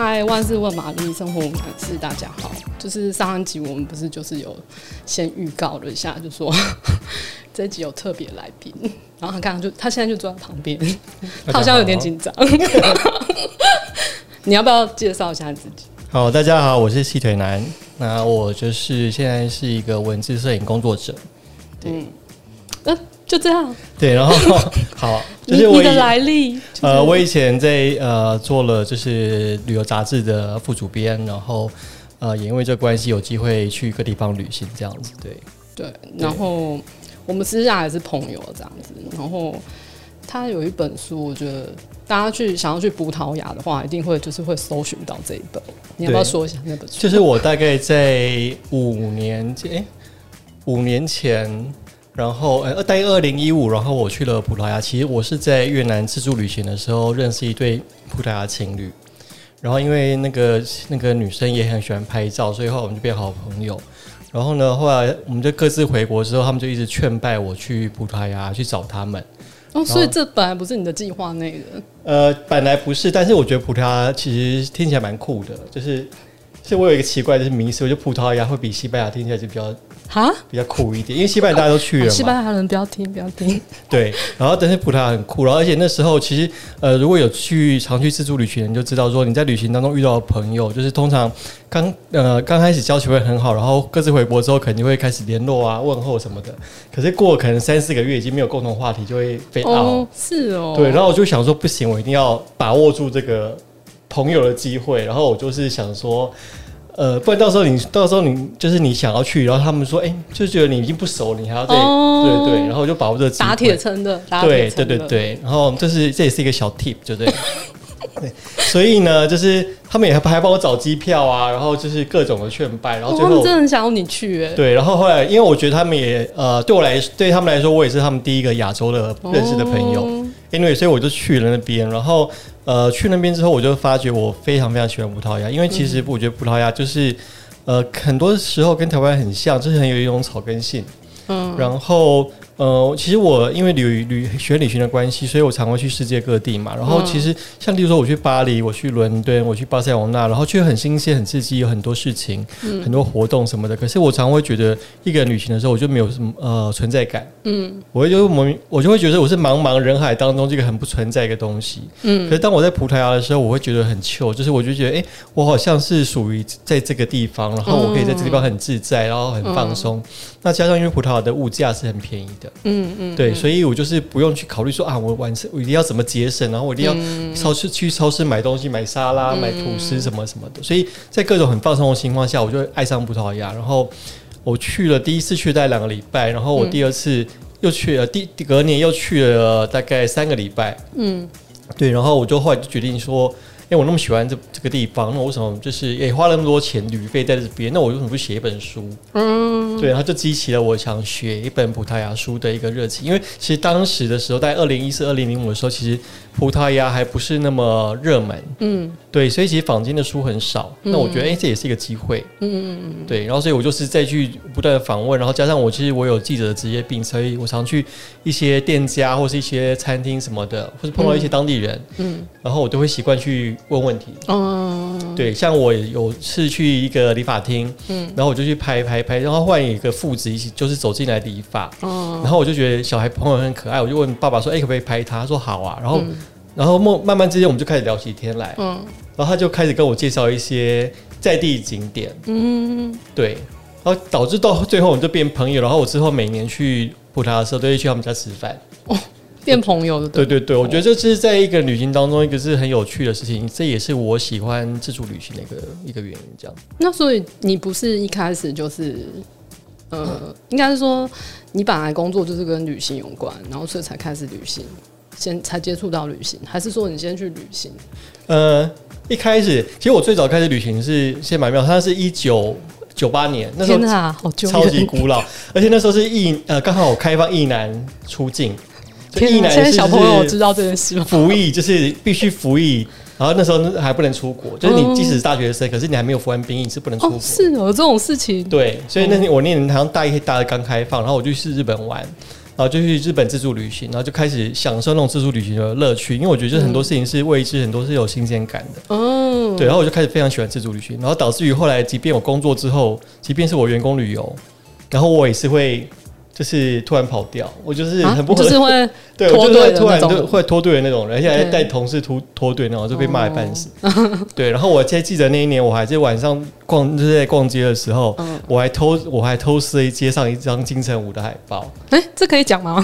嗨，万事问玛丽，生活无难事，大家好。就是上一集我们不是就是有先预告了一下，就说 这一集有特别来宾，然后他刚刚就他现在就坐在旁边，他 好像有点紧张。你要不要介绍一下自己？好，大家好，我是细腿男。那我就是现在是一个文字摄影工作者。嗯，那、呃、就这样。对，然后 好，就是我你的来历。呃，我以前在呃做了就是旅游杂志的副主编，然后呃也因为这关系有机会去各地方旅行这样子。对对，然后我们私下还是朋友这样子。然后他有一本书，我觉得。大家去想要去葡萄牙的话，一定会就是会搜寻到这一本。你要不要说一下那本书？就是我大概在五年前，欸、五年前，然后呃，大概二零一五，然后我去了葡萄牙。其实我是在越南自助旅行的时候认识一对葡萄牙情侣，然后因为那个那个女生也很喜欢拍照，所以后来我们就变好朋友。然后呢，后来我们就各自回国之后，他们就一直劝拜我去葡萄牙去找他们。哦，所以这本来不是你的计划内的。呃，本来不是，但是我觉得葡萄牙其实听起来蛮酷的，就是，其实我有一个奇怪的迷思，我觉得葡萄牙会比西班牙听起来就比较。哈，比较酷一点，因为西班牙大家都去了嘛。西班牙人不要听，不要听。对，然后但是葡萄牙很酷，然后而且那时候其实呃，如果有去常去自助旅行，你就知道说你在旅行当中遇到的朋友，就是通常刚呃刚开始交情会很好，然后各自回国之后肯定会开始联络啊、问候什么的。可是过了可能三四个月已经没有共同话题，就会飞傲。哦，是哦。对，然后我就想说不行，我一定要把握住这个朋友的机会，然后我就是想说。呃，不然到时候你到时候你就是你想要去，然后他们说，哎、欸，就觉得你已经不熟，你还要再、哦、对对，然后就把握这。打铁趁热，对对对对，然后这是这也是一个小 tip，对不对？对，所以呢，就是他们也还还帮我找机票啊，然后就是各种的劝拜，然后最后、哦、他们真的很想要你去，哎，对，然后后来因为我觉得他们也呃，对我来对他们来说，我也是他们第一个亚洲的认识的朋友，因、哦、为所以我就去了那边，然后。呃，去那边之后，我就发觉我非常非常喜欢葡萄牙，因为其实我觉得葡萄牙就是，呃，很多时候跟台湾很像，就是很有一种草根性，嗯，然后。呃，其实我因为旅旅学旅行的关系，所以我常会去世界各地嘛。然后其实像例如说，我去巴黎，我去伦敦，我去巴塞罗那，然后却很新鲜、很刺激，有很多事情、嗯、很多活动什么的。可是我常会觉得，一个人旅行的时候，我就没有什么呃存在感。嗯，我就我我就会觉得我是茫茫人海当中这个很不存在一个东西。嗯，可是当我在葡萄牙的时候，我会觉得很 chill，就是我就觉得，哎、欸，我好像是属于在这个地方，然后我可以在这个地方很自在，然后很放松。嗯、那加上因为葡萄牙的物价是很便宜的。嗯嗯，对，所以我就是不用去考虑说啊，我晚上我一定要怎么节省，然后我一定要超市去超市买东西，买沙拉、买吐司什么什么的。所以在各种很放松的情况下，我就爱上葡萄牙。然后我去了第一次去待两个礼拜，然后我第二次又去了，第隔年又去了大概三个礼拜。嗯，对，然后我就后来就决定说。因为我那么喜欢这这个地方，那我为什么就是也花了那么多钱旅费在这边？那我为什么不写一本书？嗯，对，然后就激起了我想写一本葡萄牙书的一个热情。因为其实当时的时候，在二零一四、二零零五的时候，其实葡萄牙还不是那么热门。嗯，对，所以其实坊间的书很少。那我觉得，哎、欸，这也是一个机会。嗯嗯嗯，对。然后，所以我就是再去不断的访问，然后加上我其实我有记者的职业病，所以我常去一些店家或是一些餐厅什么的，或是碰到一些当地人。嗯，然后我都会习惯去。问问题，嗯，对，像我有次去一个理发厅，嗯，然后我就去拍拍拍，然后换一个父子一起，就是走进来理发，嗯，然后我就觉得小孩朋友很可爱，我就问爸爸说，哎、欸，可不可以拍他？他说好啊，然后，嗯、然后慢慢慢之间我们就开始聊起天来，嗯，然后他就开始跟我介绍一些在地景点，嗯，对，然后导致到最后我们就变朋友，然后我之后每年去葡萄牙的时候都会去他们家吃饭，哦。变朋友的，对对对，我觉得这是在一个旅行当中一个是很有趣的事情，这也是我喜欢自助旅行的一个一个原因。这样，那所以你不是一开始就是，呃，嗯、应该是说你本来工作就是跟旅行有关，然后所以才开始旅行，先才接触到旅行，还是说你先去旅行？呃，一开始其实我最早开始旅行是先蛮妙，它是一九九八年，那时候超级古老，而且那时候是役呃刚好我开放役男出境。现在小朋友知道这件事吗？服役就是必须服役，然后那时候还不能出国，就是你即使是大学生，可是你还没有服完兵役是不能出国。是有这种事情。对，所以那天我那年好像大一、大二刚开放，然后我就去日本玩，然后就去日本自助旅行，然后就开始享受那种自助旅行的乐趣，因为我觉得很多事情是未知，很多是有新鲜感的。嗯，对，然后我就开始非常喜欢自助旅行，然后导致于后来，即便我工作之后，即便是我员工旅游，然后我也是会。就是突然跑掉，我就是很不合，就是会 对，我就是会突然就会脱队的那种人，而且还带同事脱脱队那种，就被骂一半死。对，然后我还记得那一年，我还在晚上逛，就是在逛街的时候，我还偷我还偷撕街上一张金城武的海报。哎，这可以讲吗？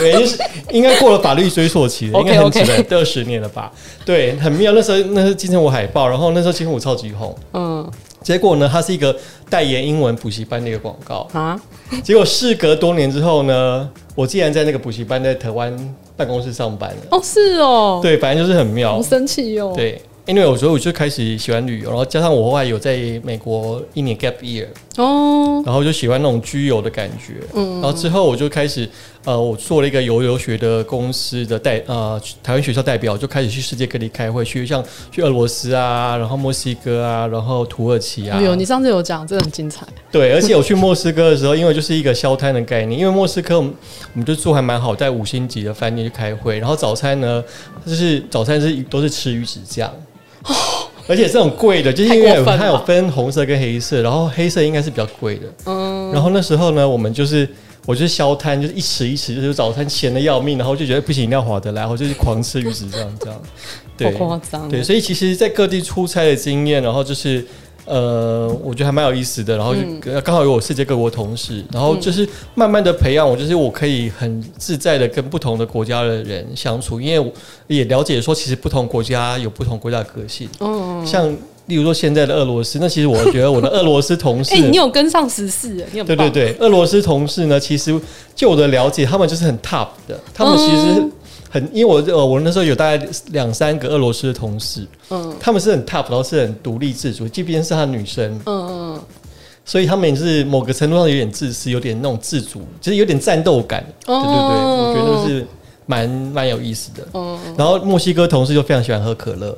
原因是应该过了法律追溯期了，应该很久了，二十年了吧？对，很妙。那时候那是金城武海报，然后那时候金城武超级红。嗯。结果呢，它是一个代言英文补习班的一个广告啊。结果事隔多年之后呢，我竟然在那个补习班在台湾办公室上班了。哦，是哦。对，反正就是很妙。好神奇哦。对。因为有时候我就开始喜欢旅游，然后加上我后来有在美国一年 gap year 哦，然后就喜欢那种居游的感觉，嗯，然后之后我就开始呃，我做了一个游游学的公司的代呃台湾学校代表，就开始去世界各地开会，去像去俄罗斯啊，然后墨西哥啊，然后土耳其啊。有，你上次有讲，这很精彩。对，而且我去莫斯科的时候，因为就是一个消摊的概念，因为莫斯科我们我们就住还蛮好，在五星级的饭店去开会，然后早餐呢，就是早餐是都是吃鱼子酱。而且这种贵的，就是因为它有分红色跟黑色，然后黑色应该是比较贵的。嗯，然后那时候呢，我们就是我就是消摊，就是一吃一吃，就是早餐咸的要命，然后就觉得不行，一定要划得来，然后就是狂吃鱼子这样这样。对，夸张。对，所以其实，在各地出差的经验，然后就是。呃，我觉得还蛮有意思的，然后就刚好有我世界各国同事，然后就是慢慢的培养我，就是我可以很自在的跟不同的国家的人相处，因为我也了解说，其实不同国家有不同国家的个性。嗯，像例如说现在的俄罗斯，那其实我觉得我的俄罗斯同事，哎，你有跟上时事，你有对对对，俄罗斯同事呢，其实就我的了解，他们就是很 top 的，他们其实。很，因为我呃，我那时候有大概两三个俄罗斯的同事，嗯，他们是很 tough，然后是很独立自主，即便是他女生，嗯嗯，所以他们也是某个程度上有点自私，有点那种自主，就是有点战斗感，对对对，我觉得是蛮蛮有意思的。嗯，然后墨西哥同事就非常喜欢喝可乐，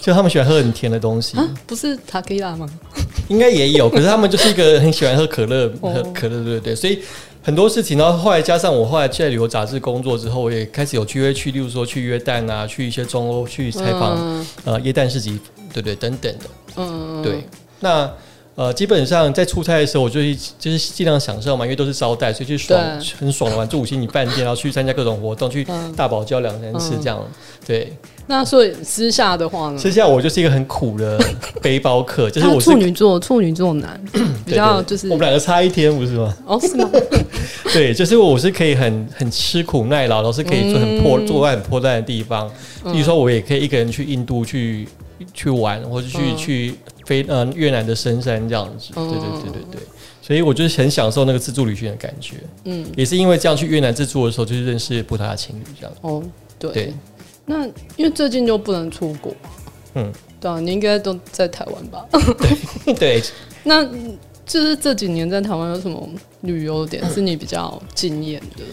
就他们喜欢喝很甜的东西，不是塔吉拉吗？应该也有，可是他们就是一个很喜欢喝可乐，喝可乐，对对对，所以。很多事情，然后后来加上我后来在旅游杂志工作之后，我也开始有机会去，例如说去约旦啊，去一些中欧去采访，嗯、呃，耶诞市集，对对等等的，嗯，对，那。呃，基本上在出差的时候，我就是就是尽量享受嘛，因为都是招待，所以去爽很爽玩，住五星级饭店，然后去参加各种活动，去大堡礁两三次这样。对，那所以私下的话呢？私下我就是一个很苦的背包客，就是我处女座，处女座男，比较就是我们两个差一天，不是吗？哦，是吗？对，就是我是可以很很吃苦耐劳，老是可以做很破做在很破烂的地方。比如说，我也可以一个人去印度去去玩，或者去去。飞呃越南的深山这样子，对对对对对，所以我就是很享受那个自助旅行的感觉，嗯，也是因为这样去越南自助的时候，就是认识葡萄牙情侣这样。哦，对，对。那因为最近就不能出国，嗯，对啊，你应该都在台湾吧？对对，那就是这几年在台湾有什么旅游点是你比较惊艳的？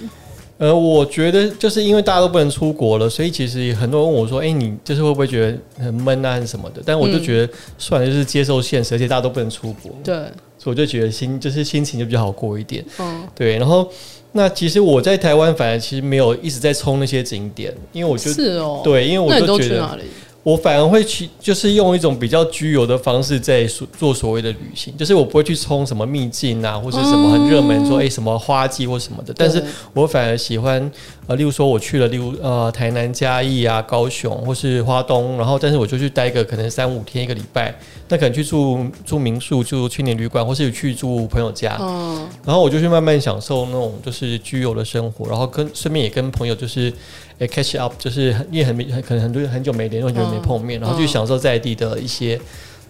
呃，我觉得就是因为大家都不能出国了，所以其实很多人问我说：“哎、欸，你就是会不会觉得很闷啊，还是什么的？”但我就觉得算了，就是接受现实，而且大家都不能出国，对，所以我就觉得心就是心情就比较好过一点。嗯，对。然后那其实我在台湾，反而其实没有一直在冲那些景点，因为我觉得是哦，对，因为我就觉得。我反而会去，就是用一种比较居游的方式在做所谓的旅行，就是我不会去冲什么秘境啊，或者什么很热门说诶、欸、什么花季或什么的，但是我反而喜欢呃，例如说我去了，例如呃台南嘉义啊、高雄或是花东，然后但是我就去待个可能三五天一个礼拜，那可能去住住民宿、住青年旅馆，或是去住朋友家，嗯，然后我就去慢慢享受那种就是居游的生活，然后跟顺便也跟朋友就是。诶，catch up，就是因为很没很可能很多很久没联络，很久没碰面，然后去享受在地的一些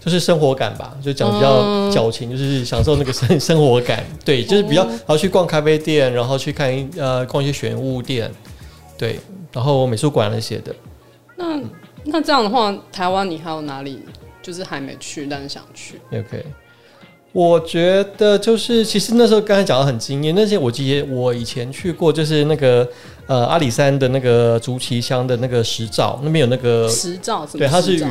就是生活感吧，就讲比较矫情，就是享受那个生 生活感。对，就是比较，然后去逛咖啡店，然后去看一呃逛一些玄物店，对，然后美术馆那些的。那那这样的话，台湾你还有哪里就是还没去，但是想去？OK。我觉得就是，其实那时候刚才讲的很惊艳，那些我记得我以前去过，就是那个呃阿里山的那个竹崎乡的那个石造，那边有那个石造，对，它是雨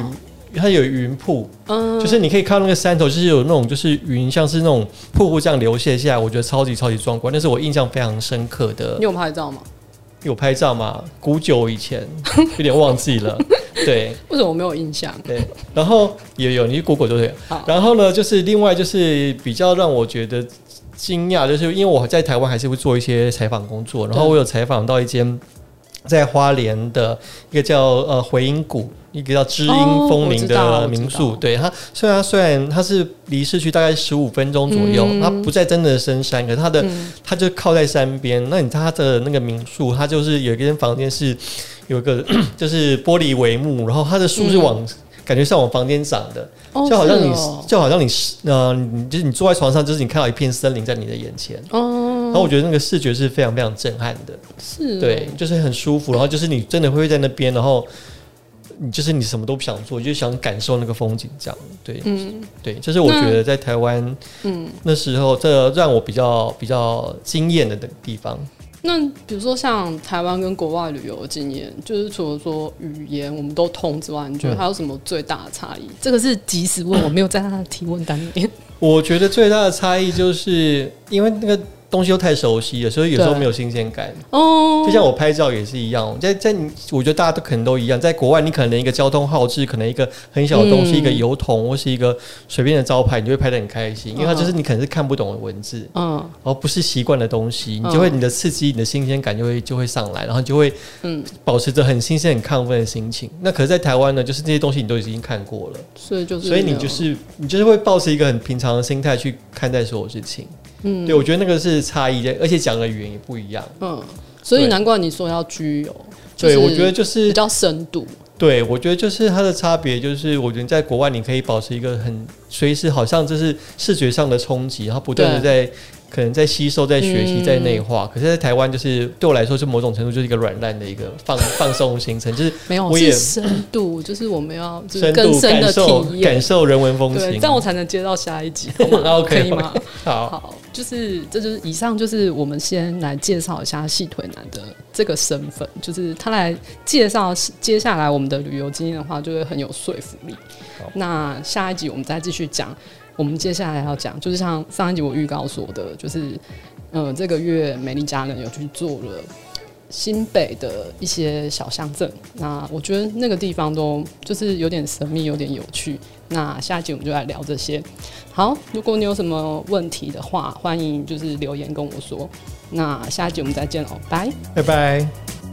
它有云瀑，嗯，就是你可以看到那个山头，就是有那种就是云，像是那种瀑布这样流泻下来，我觉得超级超级壮观，那是我印象非常深刻的。你有拍照吗？有拍照吗？古久以前，有点忘记了。对，为什么我没有印象？对，然后也有，你去 Google 就对。然后呢，就是另外就是比较让我觉得惊讶，就是因为我在台湾还是会做一些采访工作，然后我有采访到一间在花莲的一个叫呃回音谷。一个叫知音风铃的民宿，哦、对它虽然它虽然它是离市区大概十五分钟左右，嗯、它不在真的深山，可是它的、嗯、它就靠在山边。那你它的那个民宿，它就是有一间房间是有一个 就是玻璃帷幕，然后它的树是往、嗯、感觉像往房间长的，就好像你、哦、就好像你呃，你就是你坐在床上，就是你看到一片森林在你的眼前。哦，然后我觉得那个视觉是非常非常震撼的，是、哦、对，就是很舒服，然后就是你真的会在那边，然后。你就是你什么都不想做，就想感受那个风景，这样对，嗯，对，这是我觉得在台湾，嗯，那时候这让我比较比较惊艳的的地方。那比如说像台湾跟国外旅游的经验，就是除了说语言我们都通之外，你觉得还有什么最大的差异？嗯、这个是即时问，我没有在他的提问单里面。我觉得最大的差异就是因为那个。东西又太熟悉了，所以有时候没有新鲜感。哦，就像我拍照也是一样，在在你，我觉得大家都可能都一样。在国外，你可能一个交通号志，可能一个很小的东西，嗯、一个油桶或是一个随便的招牌，你就会拍的很开心，因为它就是你可能是看不懂的文字，嗯，而不是习惯的东西，你就会你的刺激，你的新鲜感就会就会上来，然后就会嗯保持着很新鲜、很亢奋的心情。那可是，在台湾呢，就是这些东西你都已经看过了，所以就是，所以你就是你就是会保持一个很平常的心态去看待所有事情。嗯，对，我觉得那个是差异的，而且讲的语言也不一样。嗯，所以难怪你说要居游。对，我觉得就是比较深度。对，我觉得就是它的差别，就是我觉得在国外你可以保持一个很随时，好像这是视觉上的冲击，然后不断的在。可能在吸收、在学习、在内化，嗯、可是，在台湾就是对我来说，是某种程度就是一个软烂的一个放 放松行程，就是没有，我也是深度，就是我们要 就是更深的体验，感受人文风情，这样我才能接到下一集，好吗？Okay, 可以吗？好，好，就是这就是以上就是我们先来介绍一下细腿男的这个身份，就是他来介绍接下来我们的旅游经验的话，就会很有说服力。那下一集我们再继续讲。我们接下来要讲，就是像上一集我预告说的，就是，嗯、这个月美丽家人有去做了新北的一些小乡镇，那我觉得那个地方都就是有点神秘，有点有趣。那下一集我们就来聊这些。好，如果你有什么问题的话，欢迎就是留言跟我说。那下一集我们再见喽，拜拜拜。